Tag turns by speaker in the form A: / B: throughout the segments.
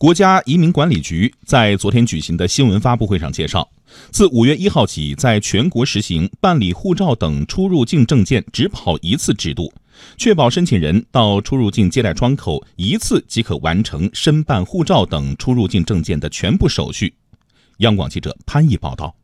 A: 国家移民管理局在昨天举行的新闻发布会上介绍，自五月一号起，在全国实行办理护照等出入境证件只跑一次制度，确保申请人到出入境接待窗口一次即可完成申办护照等出入境证件的全部手续。央广记者潘毅报道。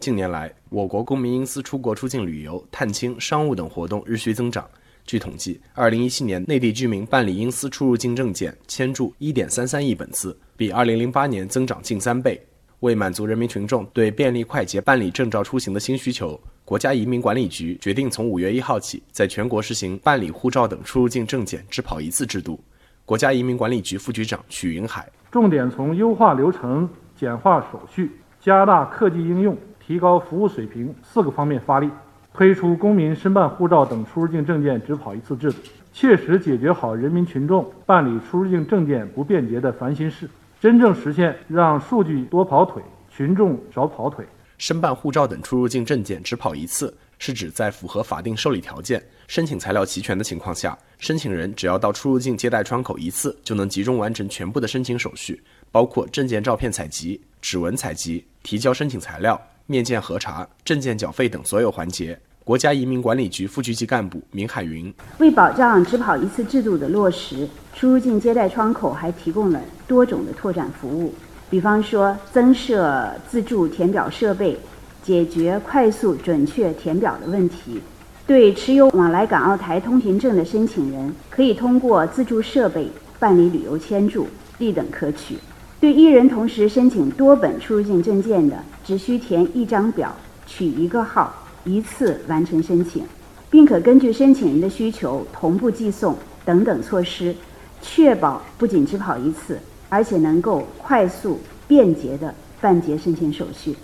B: 近年来，我国公民因私出国出境旅游、探亲、商务等活动日趋增长。据统计，2017年内地居民办理因私出入境证件签注1.33亿本次，比2008年增长近三倍。为满足人民群众对便利快捷办理证照出行的新需求，国家移民管理局决定从5月1号起，在全国实行办理护照等出入境证件只跑一次制度。国家移民管理局副局长许云海：
C: 重点从优化流程、简化手续、加大科技应用。提高服务水平四个方面发力，推出公民申办护照等出入境证件只跑一次制度，切实解决好人民群众办理出入境证件不便捷的烦心事，真正实现让数据多跑腿，群众少跑腿。
B: 申办护照等出入境证件只跑一次，是指在符合法定受理条件、申请材料齐全的情况下，申请人只要到出入境接待窗口一次，就能集中完成全部的申请手续，包括证件照片采集、指纹采集、提交申请材料。面见核查、证件缴费等所有环节，国家移民管理局副局级干部明海云
D: 为保障只跑一次制度的落实，出入境接待窗口还提供了多种的拓展服务，比方说增设自助填表设备，解决快速准确填表的问题。对持有往来港澳台通行证的申请人，可以通过自助设备办理旅游签注，立等可取。对一人同时申请多本出入境证件的，只需填一张表，取一个号，一次完成申请，并可根据申请人的需求同步寄送等等措施，确保不仅只跑一次，而且能够快速便捷的办结申请手续。